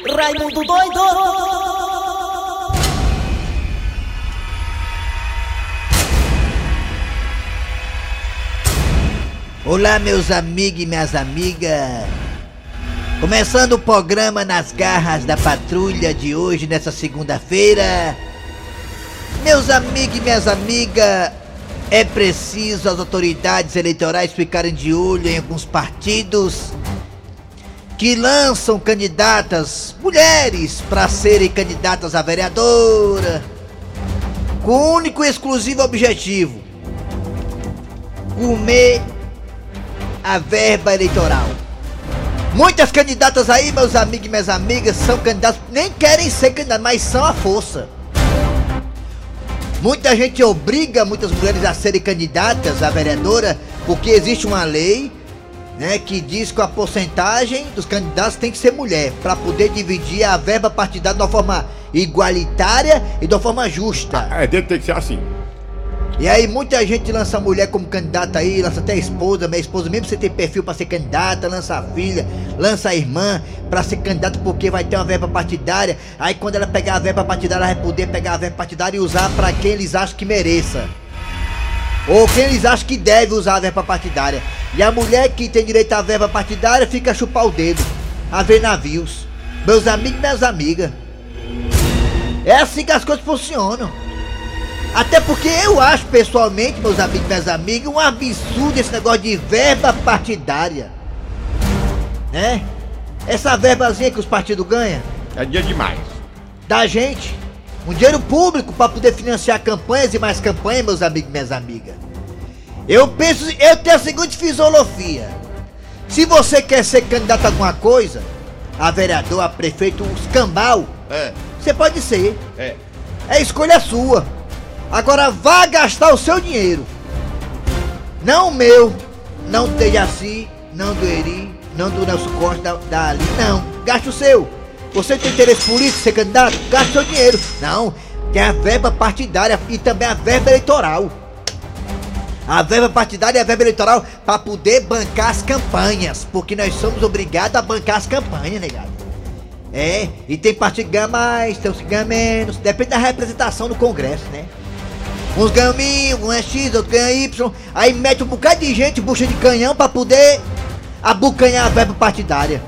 Raimundo doido! Olá, meus amigos e minhas amigas. Começando o programa nas garras da patrulha de hoje, nessa segunda-feira. Meus amigos e minhas amigas, é preciso as autoridades eleitorais ficarem de olho em alguns partidos que lançam candidatas mulheres para serem candidatas a vereadora, com o único e exclusivo objetivo: comer a verba eleitoral. Muitas candidatas aí, meus amigos e minhas amigas, são candidatos, nem querem ser candidatos, mas são a força. Muita gente obriga muitas mulheres a serem candidatas a vereadora, porque existe uma lei, né, que diz que a porcentagem dos candidatos tem que ser mulher, para poder dividir a verba partidária de uma forma igualitária e de uma forma justa. É, deve ter que ser assim. E aí muita gente lança mulher como candidata aí, lança até a esposa, minha esposa mesmo você tem perfil para ser candidata, lança a filha, lança a irmã para ser candidata porque vai ter uma verba partidária. Aí quando ela pegar a verba partidária, ela vai poder pegar a verba partidária e usar para quem eles acham que mereça. Ou quem eles acham que deve usar a verba partidária. E a mulher que tem direito à verba partidária fica a chupar o dedo, a ver navios. Meus amigos e minhas amigas. É assim que as coisas funcionam. Até porque eu acho pessoalmente, meus amigos e minhas amigas, um absurdo esse negócio de verba partidária. Né? Essa verbazinha que os partidos ganham É dia demais. da gente. Um dinheiro público para poder financiar campanhas e mais campanhas, meus amigos e minhas amigas. Eu penso, eu tenho a seguinte filosofia. Se você quer ser candidato a alguma coisa, a vereador, a prefeito, os cambal, É, você pode ser. é. É escolha sua. Agora vá gastar o seu dinheiro. Não o meu, não do Dejaci, não do Eri, não do Nelson Costa, da, da Ali. Não, gaste o seu. Você tem interesse político, ser candidato? Gaste o seu dinheiro. Não, tem a verba partidária e também a verba eleitoral. A verba partidária e a verba eleitoral para poder bancar as campanhas. Porque nós somos obrigados a bancar as campanhas, negado. É, e tem partido que ganha mais, tem uns que ganham menos. Depende da representação no Congresso, né? Uns ganham mil, um é X, outro ganha Y. Aí mete um bocado de gente, bucha de canhão pra poder abocanhar a verba partidária.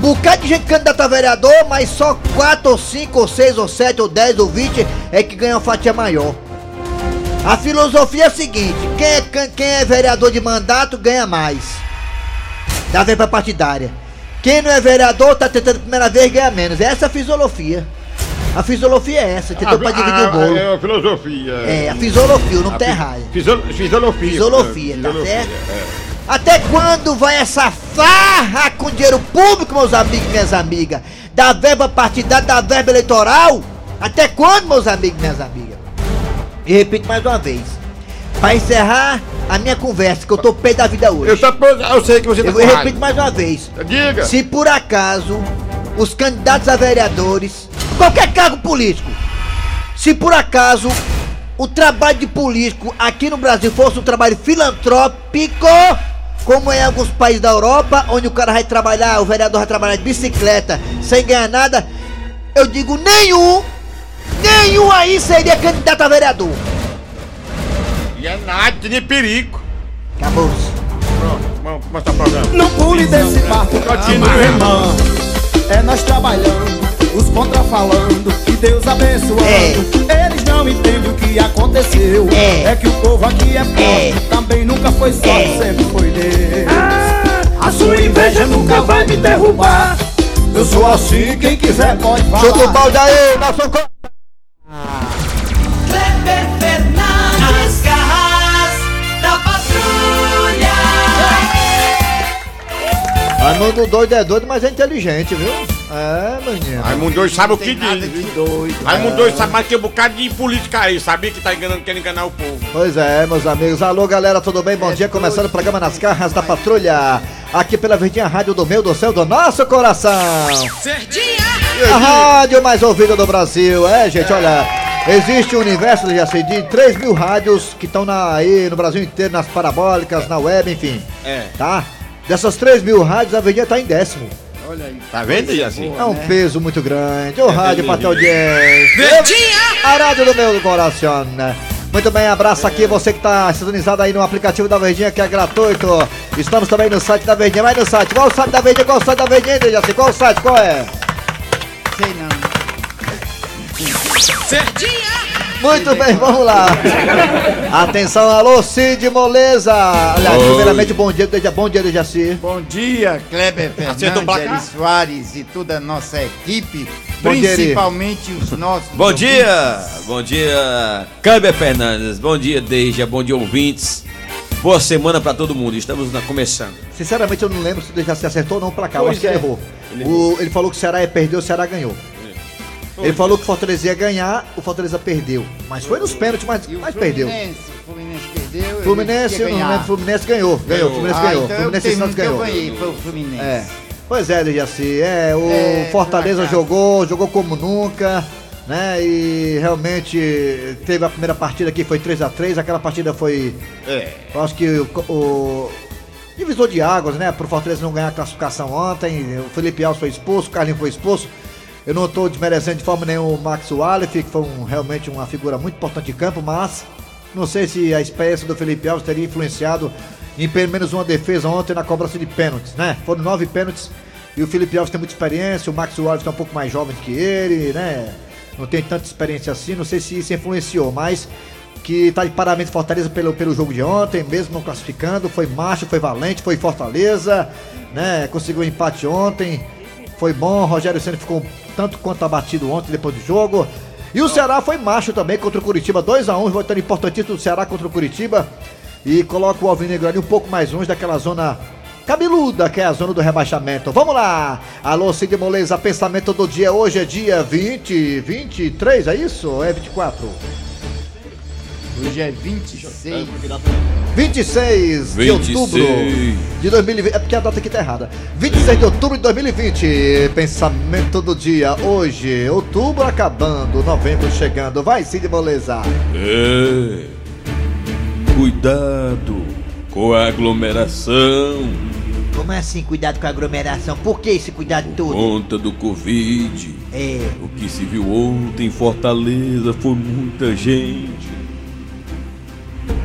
Bocado de gente candidata a vereador, mas só 4 ou 5 ou 6 ou 7 ou 10 ou 20 é que ganha uma fatia maior. A filosofia é a seguinte: quem é, quem é vereador de mandato ganha mais. Da verba partidária. Quem não é vereador tá tentando a primeira vez ganha menos. Essa é a fisiologia. A fisiologia é essa, entendeu? Pra dividir o bolo. É a filosofia. É, a fisiologia, não A tá errado. Fisiologia. Fisiologia, tá certo? é. Até quando vai essa farra com dinheiro público, meus amigos e minhas amigas? Da verba partidária, da verba eleitoral? Até quando, meus amigos e minhas amigas? E repito mais uma vez. Pra encerrar a minha conversa, que eu tô pé da vida hoje. Eu, tô, eu sei que você tá Eu repito mais uma vez. Diga. Se por acaso os candidatos a vereadores, qualquer cargo político, se por acaso o trabalho de político aqui no Brasil fosse um trabalho filantrópico, como é em alguns países da Europa, onde o cara vai trabalhar, o vereador vai trabalhar de bicicleta sem ganhar nada, eu digo nenhum, nenhum aí seria candidato a vereador. E é nada de perigo. Acabou-se. Pronto, vamos começar o programa. Não pule desse barco, continue remando. É nós trabalhando, os contra falando, e Deus abençoando. É. Eles não entendem o que aconteceu. É. que o povo aqui é pobre, É. também nunca foi sorte, É. sempre foi Deus. a sua inveja nunca vai me derrubar. Eu sou assim, quem quiser pode falar. Chuta o balde aí, nosso Raimundo doido é doido, mas é inteligente, viu? É, menino. Raimundo doido sabe o que diz. viu? doido. Raimundo É. doido sabe mais que um bocado de política aí. Sabia que tá enganando, querendo enganar o povo. Pois é, meus amigos. Alô, galera, tudo bem? Bom dia. Começando o programa Nas Carras da Patrulha. Aqui pela Verdinha Rádio do meu, do céu, do nosso coração. A rádio mais ouvida do Brasil. É, gente, olha. Existe um universo, já sei, de 3 mil rádios que estão aí no Brasil inteiro, nas parabólicas, na web, enfim. É. Tá? Dessas 3 mil rádios, a Verdinha tá em décimo. Olha aí. Tá vendo, Jaci? É um peso muito grande. O rádio para ter audiência. Verdinha! A rádio do meu coração. né? Muito bem, abraço aqui você que está sintonizado aí no aplicativo da Verdinha, que é gratuito. Estamos também no site da Verdinha. Vai no site. Qual o site da Verdinha? Qual o site da Verdinha, Dejaci? Qual o site? Qual é? Sei não. Verdinha! Muito bem, vamos lá. Atenção, alô, Cid Moleza. Aliás, Oi. primeiramente, bom dia, Deja- bom dia, Dejaci. Bom dia, Kleber Acertou o Fernandes? Eri Soares e toda a nossa equipe, Bom dia, Eri. principalmente os nossos. Bom ouvintes. dia, bom dia, Câmbia Fernandes, bom dia, Deja, bom dia, ouvintes. Boa semana pra todo mundo, estamos na começando. Sinceramente, eu não lembro se o Dejaci acertou ou não pra cá. Eu Pois acho que ele é. errou. Ele O- ele falou que o Ceará ia perder, o Ceará ganhou. Ele falou que o Fortaleza ia ganhar, o Fortaleza perdeu. Mas foi nos pênaltis, mas, E o mas perdeu. Fluminense, o Fluminense perdeu. eu Fluminense, ia eu não ganhar. lembro, Fluminense ganhou. Ganhou, Ganhou. Fluminense Ah, ganhou. então Fluminense e Santos tenho que eu ganhou. ganhei, foi o Fluminense. É. Pois é, Dejaci. É, o É, Fortaleza jogou, jogou como nunca, né? E realmente teve a primeira partida que foi 3 a 3 aquela partida foi. É. Eu acho que o, o divisor de águas, né? Pro Fortaleza não ganhar a classificação ontem. O Felipe Alves foi expulso, o Carlinhos foi expulso. Eu não estou desmerecendo de forma nenhuma o Max Wallace, que foi um- realmente uma figura muito importante em campo, mas não sei se a experiência do Felipe Alves teria influenciado em pelo menos uma defesa ontem na cobrança de pênaltis, né? Foram nove pênaltis e o Felipe Alves tem muita experiência, o Max Wallace está um pouco mais jovem que ele, né? Não tem tanta experiência assim, não sei se isso influenciou, mas que tá de parabéns Fortaleza pelo, pelo jogo de ontem, mesmo não classificando, foi macho, foi valente, foi Fortaleza, né? Conseguiu um empate ontem, foi bom, Rogério Senna ficou tanto quanto abatido ontem depois do jogo. E o Ceará foi macho também contra o Curitiba, 2x1, voltando importantíssimo do Ceará contra o Curitiba. E coloca o Alvinegro ali um pouco mais longe daquela zona cabeluda, que é a zona do rebaixamento. Vamos lá! Alô, Cid Moleza, pensamento do dia. Hoje é dia 20, 23, é isso? Ou é 24? Hoje é 26. 26 de 26. outubro de 2020. É porque a data aqui tá errada. 26 de outubro de 2020. Pensamento do dia. Hoje, outubro acabando, novembro chegando. Vai, Cid Moleza. É. Cuidado com a aglomeração, Como assim, cuidado com a aglomeração? Por que esse cuidado todo? conta do Covid. É. O que se viu ontem em Fortaleza foi muita gente.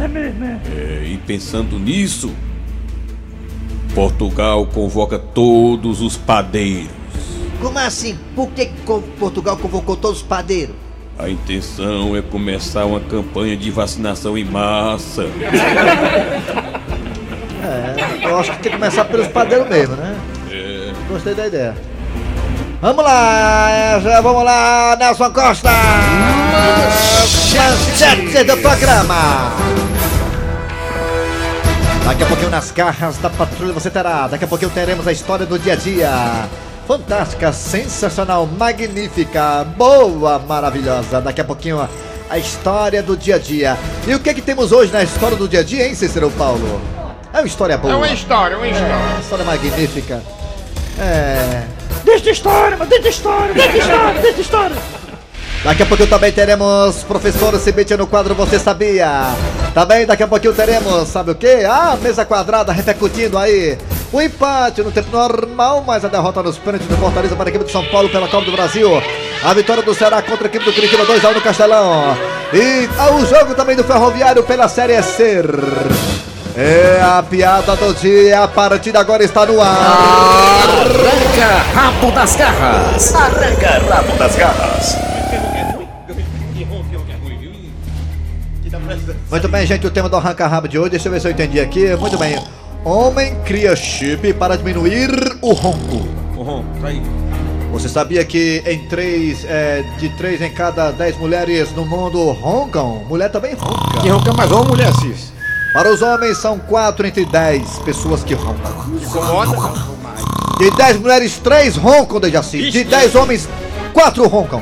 É mesmo, é? e pensando nisso, Portugal convoca todos os padeiros. Como assim? Por que Portugal convocou todos os padeiros? A intenção é começar uma campanha de vacinação em massa. É, eu acho que tem que começar pelos padeiros mesmo, né? É. Gostei da ideia. Vamos lá, já vamos lá, Nelson Costa! Manchete do programa! Daqui a pouquinho nas garras da patrulha você terá. Daqui a pouquinho teremos a história do dia a dia. Fantástica, sensacional, magnífica, boa, maravilhosa. Daqui a pouquinho a- história do dia a dia. E o que que temos hoje na história do dia a dia, hein, Cícero Paulo? É uma história boa. É uma história, uma história. É, história magnífica. É. Deixa história, mas deixa história, deixa história, deixa história. Daqui a pouquinho também teremos professor Cibete no quadro Você Sabia? Também daqui a pouquinho teremos, sabe o que? Ah, mesa quadrada repercutindo aí. O empate no tempo normal, mas a derrota nos pênaltis do Fortaleza para a equipe de São Paulo pela Copa do Brasil. A vitória do Ceará contra a equipe do Curitiba 2x1 no Castelão. E ah, o jogo também do Ferroviário pela Série C. É a piada do dia, a partida agora está no ar. Arranca rabo das garras. Arranca rabo das garras. Muito bem, gente, o tema do arranca-rabo de hoje, deixa eu ver se eu entendi aqui. Muito bem. Homem cria chip para diminuir o ronco. Uhum, tá aí. Você sabia que em três, é, de três em cada dez mulheres no mundo roncam? Mulher também ronca. Quem ronca mais uma mulher cis. Para os homens, são quatro entre dez pessoas que roncam. Incomoda? De dez mulheres, três roncam, Dejaci. De dez homens, quatro roncam.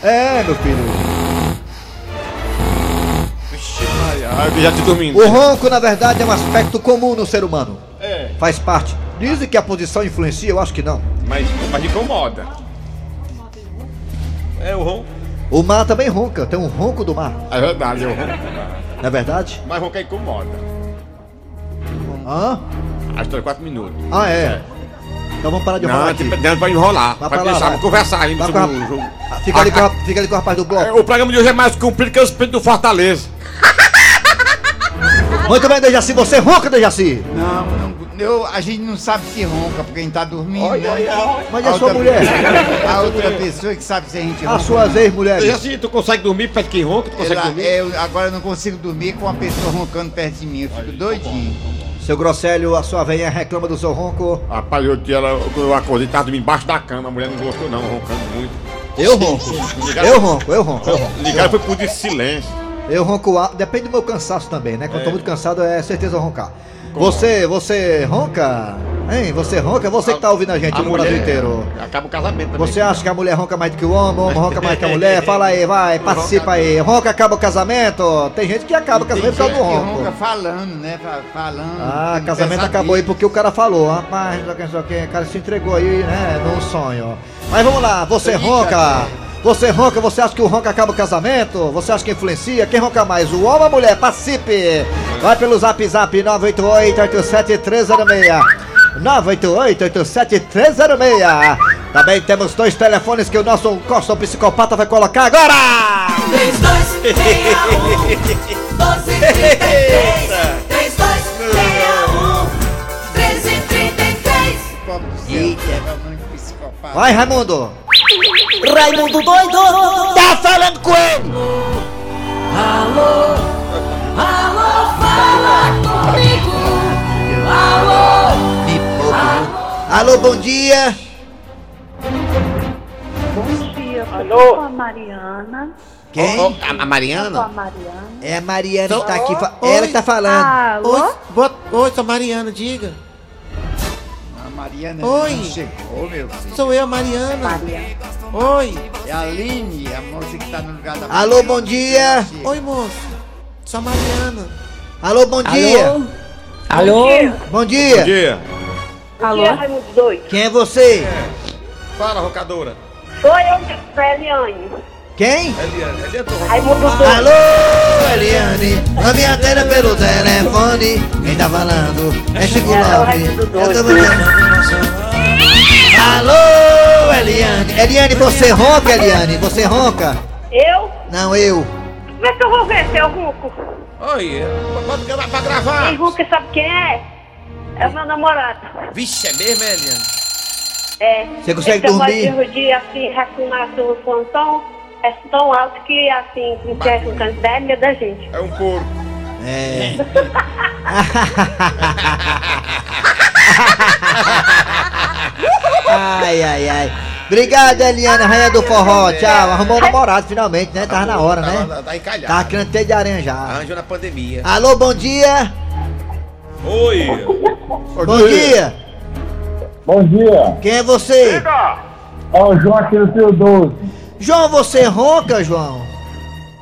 É, meu filho. Ah, já te dormindo. O ronco, na verdade, é um aspecto comum no ser humano. É, Faz parte. Dizem que a posição influencia, eu acho que não. mas, mas incomoda. É o ronco. O mar também ronca, tem um ronco do mar, É verdade, é o ronco. não é verdade? Mas ronca incomoda. Hã? Às 3, 4 minutos. Ah, é? Então vamos parar de Não, enrolar aqui. tipo, dentro vai enrolar. Vai Vai, pensar, vai. conversar ainda Vai sobre o jogo. Fica ali, com, a- fica ali com o rapaz do bloco. O programa de hoje é mais comprido que o espírito do Fortaleza. Muito bem, Dejaci, você ronca, Dejaci. Não, não eu, a gente não sabe se ronca porque a gente tá dormindo. né? Mas é A sua mulher. A outra pessoa que sabe se a gente ronca. suas ex-mulheres. E assim, tu consegue dormir perto de quem ronca? Tu consegue Ela- dormir? eu- agora eu não consigo dormir com uma pessoa roncando perto de mim, eu fico doidinho. Seu Grosselho, a sua velha reclama do seu ronco. Rapaz, eu, ela, eu acordei, tava dormindo embaixo da cama. A mulher não gostou, não, roncando muito. Eu ronco. Eu ronco, eu ronco, eu ronco. Ligaram foi por silêncio. Eu ronco alto, depende do meu cansaço também, né? Quando eu tô muito cansado, é certeza eu roncar. Você, você ronca? Hein? Você ronca? Você que tá ouvindo a gente no Brasil inteiro. Acaba o casamento também. Você acha que a mulher ronca mais do que o homem, o homem ronca mais que a mulher? Fala aí, vai, participa aí. Ronca acaba o casamento? Tem gente que acaba o casamento por causa do que ronca ronco. falando, né? fa- Falando. Ah, casamento acabou aí porque o cara falou, rapaz, o que, não sei o que, o cara se entregou aí, né, num sonho. Mas vamos lá, você ronca, você ronca, você acha que o ronca acaba o casamento? Você acha que influencia? Quem ronca mais, o homem ou a mulher? Participe! Vai pelo zap zap 988-87306. 988-87306. Também temos dois telefones que o nosso Costa Psicopata vai colocar agora! 3261 1233 3261 1333 Pobre do céu, é o único psicopata. Vai, Raimundo! Raimundo doido Tá falando com ele! Alô Alô fala comigo Alô Alô, bom dia! Bom dia, Alô? com a Mariana. Quem? a, a Com a Mariana? Mariana. É a Mariana que tá aqui. Oi. Ela que tá falando. Alô? Boa... Oi, sou a Mariana, diga. A Mariana Oi. não chegou, meu filho. Sou eu, a Mariana. Mariana. Oi. É a Aline, a moça que tá no lugar da Alô, bom dia! Oi, moço. Sou a Mariana. Alô, bom dia! Alô? Bom Bom dia! dia. Alô? Raimundo doido. Quem é você? Fala, rocadora. Sou eu, Eliane. Quem? Eliane, Eliane, tô Raimundo doido. Alô, Eliane! A minha antena pelo telefone. Quem tá falando? É Chico Lopes. Eu tô doido. Alô, Eliane! Eliane, você ronca, Eliane? Você ronca? Eu? Não, eu. Como é que eu vou ver seu Ruco? Oi, bota o pra gravar. Quem Ruco sabe quem é? É o meu namorado. Vixe, é mesmo, é, Eliane? É. Você consegue Ele dormir? trabalha de assim, refinar seu som é tão alto que assim, não quer com ideia medo da gente. É um porco. É. ai, ai, ai. Obrigado, Eliana, rainha do forró. Tchau. Arrumou um namorado finalmente, né? Tava na hora, né? Tá, tá encalhado. Tava querendo ter de aranha já. Arranjou na pandemia. Alô, bom dia. Oi. Bom dia. Bom dia, Quem é você? é o João aqui do Trio 12. João, você ronca, João?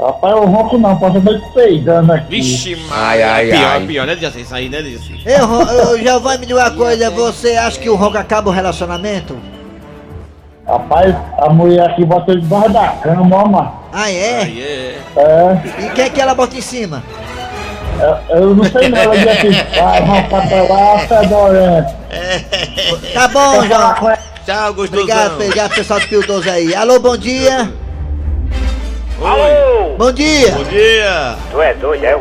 Rapaz, eu ronco não, posso estar peidando aqui. Vixe, Ai, ai, pior, ai. pior, né, Jaci? Isso aí, né, Jaci? Eu, eu já vou me dizer uma coisa. Você acha que o ronco acaba o relacionamento? Rapaz, a mulher aqui bota debaixo da cama, ó, mano. Ah, é? Aí é. É, E quem é que ela bota em cima? eu, eu não sei não, ela diz assim, vai roncar pra lá, fedorento. Tá bom, João. Tchau, gostosão. Obrigado, obrigado, pessoal do Pio 12 aí. Alô, bom dia. Oi. Bom dia. Bom dia. Tu é doido, é?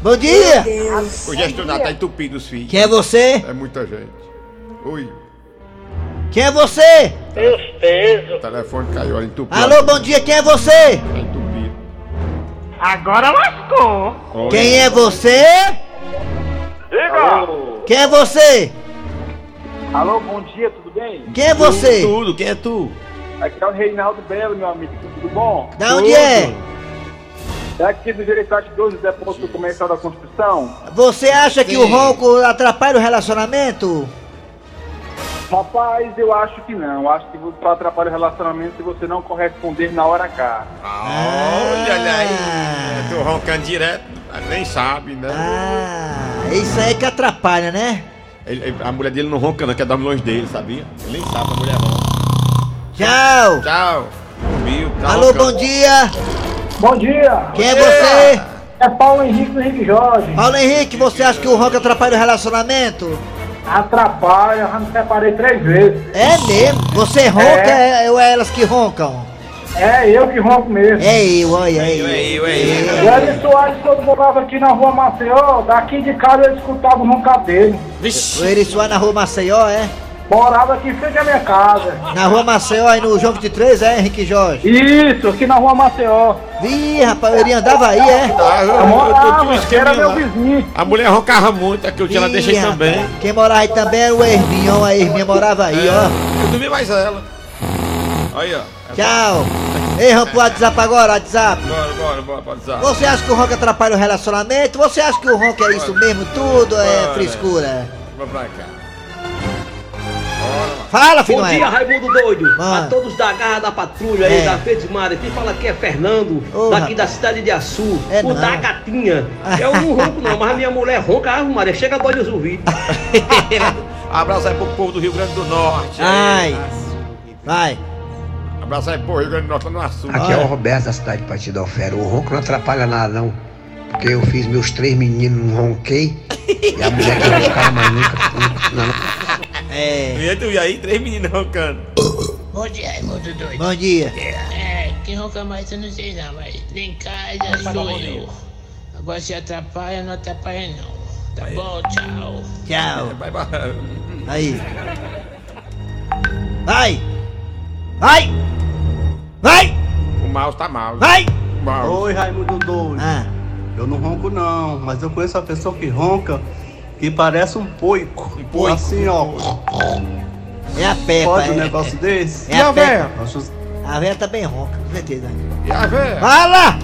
Bom dia. O gestionário tá entupido, os filhos. Quem é você? É muita gente. Oi. Quem é você? O telefone caiu, olha, entupido. Alô, bom dia. Quem é você? Tá entupido. Agora lascou. Oi. Quem é você? Quem é você? Alô, bom dia, tudo bem? Quem é você? Tudo, quem é tu? Aqui é o Reinaldo Belo, meu amigo, tudo bom? Da onde é? É aqui do Jereissati 12, depósito comercial da construção. Você acha que o Sim. ronco atrapalha o relacionamento? Rapaz, eu acho que não. Acho que só atrapalha o relacionamento se você não corresponder na hora K. Olha, olha aí. Ah. Eu tô roncando direto, nem sabe, né? Ah, isso aí que atrapalha, né? Ele- ele- a mulher dele não ronca, não, quer dar longe dele, sabia? Ele nem sabe a mulher ronca. Tchau. Tchau. Viu? Tá Alô, bom dia. Bom dia! Quem é você? É Paulo Henrique do Henrique Jorge. Paulo Henrique, você acha que o ronco atrapalha o relacionamento? Atrapalha, já me separei três vezes. É mesmo? Você ronca é. ou é elas que roncam? É eu que ronco mesmo. É eu, olha, é eu. É eu, é eu. O Eli Soares, quando morava aqui na rua Maceió, daqui de casa eu escutava o roncar dele. O Eri Soares na rua Maceió, é? Morava aqui em frente à minha casa. Na rua Maceió, aí no João 23, é, Henrique Jorge? Isso, aqui na rua Maceió. Ih, rapaz, ele andava aí, é? Ah, eu, Eu eu, morava, que era meu lá. vizinho. A mulher roncava muito, aqui eu tinha, ela deixa aí Ih, também. Quem morava aí também era o Herminho, a Herminha morava aí, ó. Eu dormi mais ela. Aí, ó. Tchau. Ei, vamos pro WhatsApp agora, WhatsApp. Bora, bora, bora, pode usar. Você acha que o ronco atrapalha o relacionamento? Você acha que o ronco é isso mesmo tudo? É frescura? Vamos pra cá. Fala, filho. Bom dia, Raimundo Doido. Mano. A todos da Garra da Patrulha aí, É. da Fetimara. Quem fala aqui é Fernando, Ô, daqui rapaz. da cidade de Açu. É o não. da Gatinha. Eu não ronco não, mas a minha mulher ronca, ah, Maria, chega dói nos ouvidos. Abraço aí pro povo do Rio Grande do Norte. Ai. Vai. Abraço aí pro Rio Grande do Norte, lá no Açu. Aqui é o Roberto da cidade de Patidofera. O ronco não atrapalha nada, não. Porque eu fiz meus três meninos, não ronquei. E a mulher que roncava, mas nunca. Não, não. É. E tu e aí, três meninos roncando. Bom dia, Raimundo Doido. Bom dia. É, quem ronca mais eu não sei não, mas lá em casa sou eu. Agora se atrapalha, não atrapalha não. Tá bom, tchau. Tchau. Vai, vai. Aí. Vai. Vai. Vai. O mouse tá mal. Vai. Mouse. Oi, Raimundo Doido. Ah. Eu não ronco não, mas eu conheço uma pessoa que ronca que parece um poico. Um poico. Assim, ó. É a Peppa. Pode um é- negócio desse? É a Peppa. Acho- A velha tá bem ronca, com certeza. E a véia? Fala!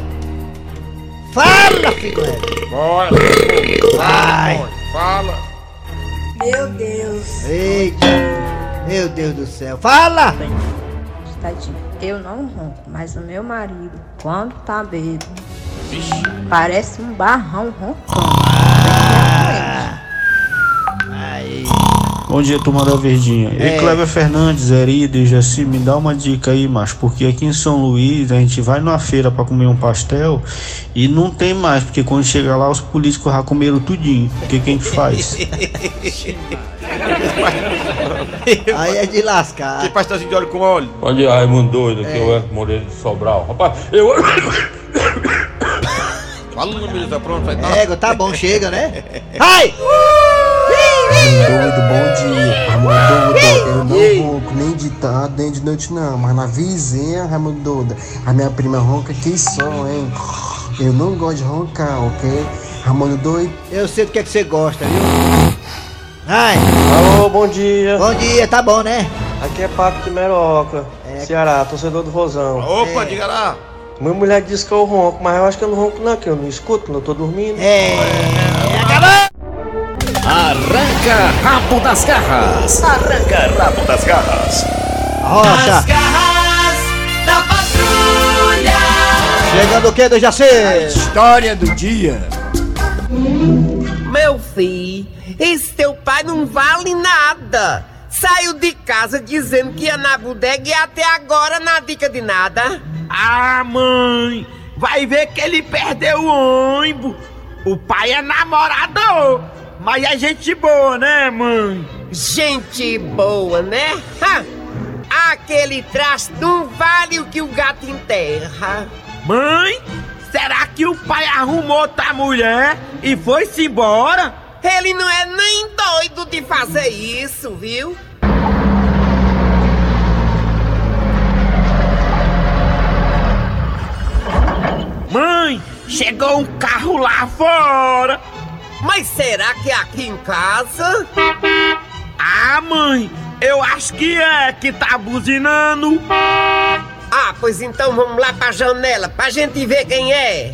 Fala, figura! Bora. Vai! Fala. Meu Deus. Eita! Meu Deus do céu! Fala! Tadinho, eu não ronco, mas o meu marido, quando tá bêbado, parece um barrão roncando. Bom dia, turma da Verdinha. É. E Cleber Fernandes, Erido e Jaci, me dá uma dica aí, macho, porque aqui em São Luís a gente vai numa feira pra comer um pastel e não tem mais, porque quando chega lá os políticos já comeram tudinho. O que, que a gente faz? Aí é de lascar. Que pastelzinho de óleo com óleo. Bom dia, Raimundo doido, aqui É. é o Moreira de Sobral. Rapaz, eu. Fala o número, tá pronto, vai tá. Égua, tá bom, chega, né? Ai! Doido, bom dia. Raimundo Doido, eu não ronco nem de tarde nem de noite não, mas na vizinha, Raimundo Doido, a minha prima ronca que som, hein? Eu não gosto de roncar, ok? Raimundo Doido. Eu sei do que, é que você gosta, viu? Ai! Alô, bom dia. Bom dia, tá bom, né? Aqui é Paco de Meroca, Ceará, torcedor do Rosão. Opa, diga lá. Minha mulher disse que eu ronco, mas eu acho que eu não ronco não, que eu não escuto quando eu tô dormindo. É. Arranca rabo das garras. Arranca rabo das garras. Rocha! As garras da patrulha. Chegando o que, do? História do dia. Meu filho, esse teu pai não vale nada. Saiu de casa dizendo que ia na bodega e até agora na dica de nada. Ah, mãe, vai ver que ele perdeu o ônibus. O pai é namorador, mas é gente boa, né, mãe? Gente boa, né? Ha! Aquele traste não vale o que o gato enterra. Mãe, será que o pai arrumou outra mulher e foi-se embora? Ele não é nem doido de fazer isso, viu? Mãe, chegou um carro lá fora. Mas será que é aqui em casa? Ah, mãe, eu acho que é que tá buzinando. Ah, pois então vamos lá pra janela pra gente ver quem é.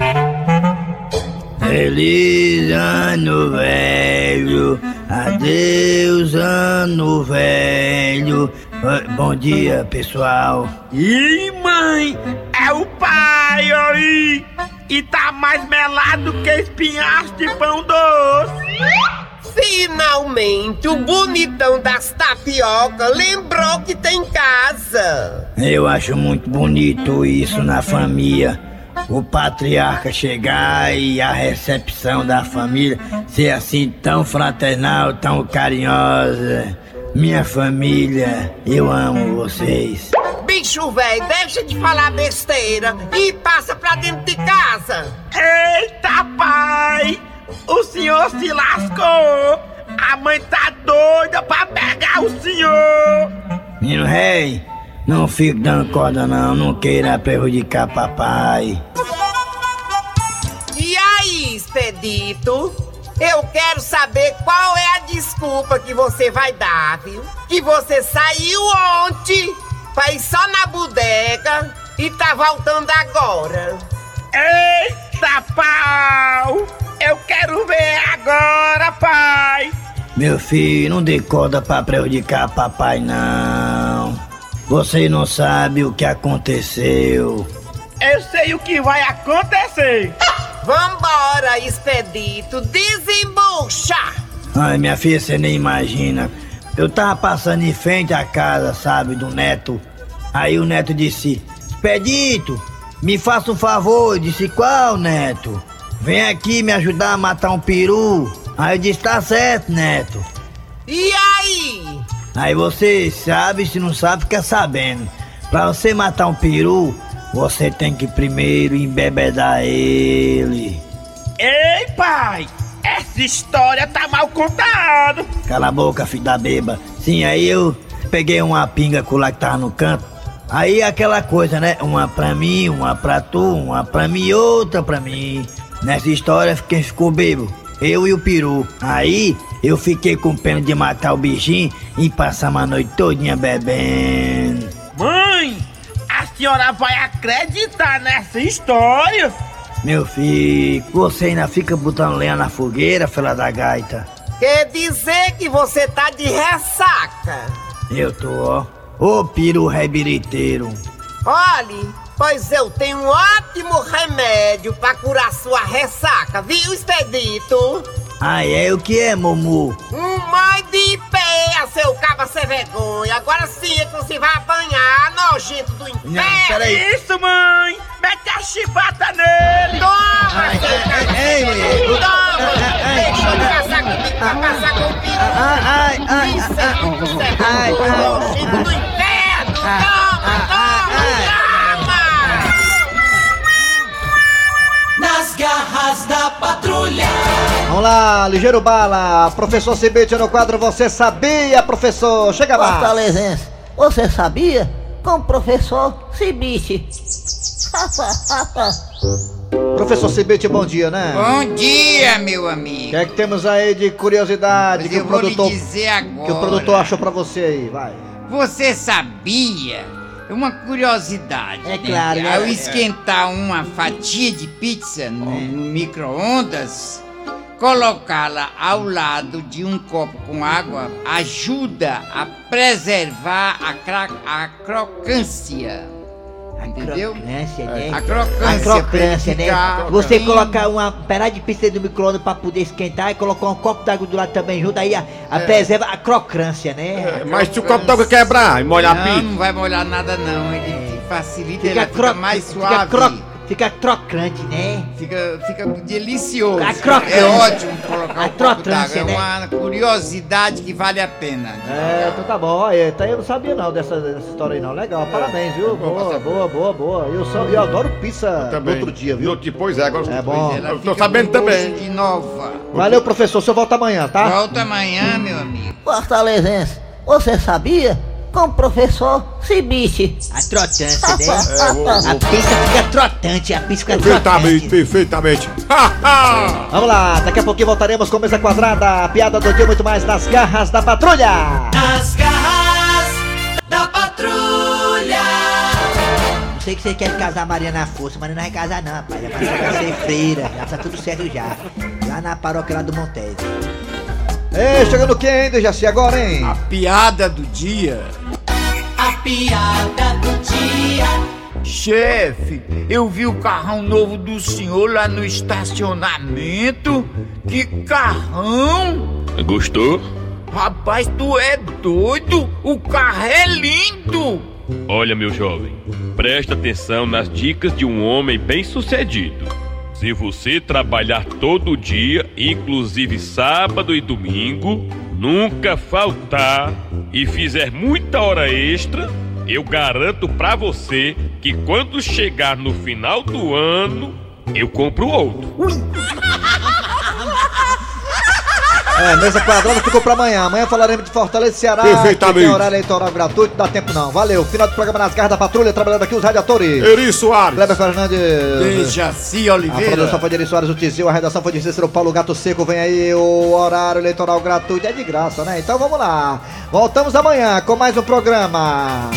Feliz ano velho, adeus ano velho. Ah, Bom dia, pessoal. Ih, mãe, é o pai aí. E tá mais melado que espinhaço de pão doce. Finalmente, o bonitão das tapioca lembrou que tem casa. Eu acho muito bonito isso na família. o patriarca chegar e a recepção da família ser assim tão fraternal, tão carinhosa. Minha família, eu amo vocês. Bicho velho, deixa de falar besteira e passa pra dentro de casa. Eita, pai! O senhor se lascou! A mãe tá doida pra pegar o senhor! Menino rei, não fique dando corda não, não queira prejudicar papai. E aí, Expedito? Eu quero saber qual é a desculpa que você vai dar, viu? Que você saiu ontem pra ir só na bodega e tá voltando agora. Eita, pau! Eu quero ver agora, pai! Meu filho, não dê corda pra prejudicar papai não. Você não sabe o que aconteceu. Eu sei o que vai acontecer! Vambora, Expedito, desembucha! Ai, minha filha, você nem imagina. Eu tava passando em frente à casa, sabe, do neto. Aí o neto disse: Expedito, me faça um favor. Eu disse: Qual, neto? Vem aqui me ajudar a matar um peru. Aí eu disse: Tá certo, neto. E aí? Aí você sabe, se não sabe, fica sabendo. Pra você matar um peru, você tem que primeiro embebedar ele. Ei, pai! Essa história tá mal contada! Cala a boca, filho da beba. Sim, aí eu peguei uma pinga com lá que tava no canto. Aí aquela coisa, né? Uma pra mim, uma pra tu, uma pra mim e outra pra mim. Nessa história, quem ficou bebo? Eu e o peru. Aí eu fiquei com pena de matar o bichinho e passar uma noite todinha bebendo. Mãe! A senhora vai acreditar nessa história? Meu filho, você ainda fica botando lenha na fogueira, fela da gaita. Quer dizer que você tá de ressaca? Eu tô, ó. Ô peru rebiriteiro. Olhe, pois eu tenho um ótimo remédio pra curar sua ressaca, viu, Expedito? Ai, é o que é, Momu? Um mãe de pé, seu caba sem vergonha. Agora sim é que você vai apanhar, nojento do inferno. Não, peraí. Isso, mãe! Mete a chibata nele! Toma, Ai, seu ai, caba ai, sem ai, vergonha. Toma, ai, deixa ai, de caçar comigo pra caçar com o peru. Ai, ai, Isso ai, é muito certo, ai, ai. Vamos lá, ligeiro bala. Professor Cibete no quadro Você Sabia, professor? Chega lá. Fortalezense, você sabia? Com o professor Cibite. Professor Cibete, bom dia, né? Bom dia, meu O amigo. que é que temos aí de curiosidade Mas que eu o vou lhe produtor dizer agora. que o produtor achou pra você aí? Vai. Você sabia? É uma curiosidade. É né? claro, né? Ao esquentar uma fatia de pizza no, no micro-ondas, colocá-la ao lado de um copo com água ajuda a preservar a, cra- a crocância. Entendeu? Crocância, né? A crocância. A crocância, né? ficar Você colocar uma pedaço de pizza no micro-ondas pra poder esquentar e colocar um copo d'água do lado também junto, aí a, a preserva a crocância, né? Mas se o copo d'água quebrar e molhar a Não, pizza. não vai molhar nada não. Ele facilita, Fica, ela fica mais fica, suave. cro... fica crocante, né? Fica, fica delicioso. A crocância. É ótimo colocar A um d'água. crocância, É né? uma curiosidade que vale a pena. É, então tá bom. Olha, tá, eu não sabia não dessa, dessa história aí não. Legal, parabéns, viu? Boa, boa, boa, boa. Eu, só, eu adoro pizza no outro dia, viu? No outro, pois é, agora É bom. Ela Eu tô sabendo também. De nova. Valeu, professor. O senhor volta amanhã, tá? Volta amanhã, meu amigo. Fortalezense, você sabia? Com o professor Cibite. A trotância, né? É, vou- A pizza fica trotante, a pizza fica Perfeitamente, trotante. perfeitamente. Vamos lá, daqui a pouquinho voltaremos com mesa quadrada, a piada do dia muito mais nas garras da patrulha. Nas garras da patrulha. Não sei que você quer casar a Maria na força, mas não vai casar não, rapaz. Passou pra ser freira, já tá tudo certo já. Lá na paróquia lá do Montese. Ei, chegando quem, Jaci agora, hein? A piada do dia. Piada do dia. Chefe, eu vi o carrão novo do senhor lá no estacionamento. Que carrão! Gostou? Rapaz, tu é doido? O carro é lindo! Olha, meu jovem, presta atenção nas dicas de um homem bem-sucedido. Se você trabalhar todo dia, inclusive sábado e domingo, nunca faltar e fizer muita hora extra, eu garanto pra você que quando chegar no final do ano, eu compro outro. É, mesa quadrada ficou pra amanhã. Amanhã falaremos de Fortaleza e Ceará. Perfeitamente. Tem horário eleitoral gratuito, não dá tempo não. Valeu. Final do programa nas garras da patrulha, trabalhando aqui os radiadores. Eri Soares. Kleber Fernandes. Dejaci A Oliveira. produção foi de Eri Soares, o Tizil, a redação foi de Cícero Paulo Gato Seco. Vem aí o horário eleitoral gratuito. É de graça, né? Então vamos lá. Voltamos amanhã com mais um programa.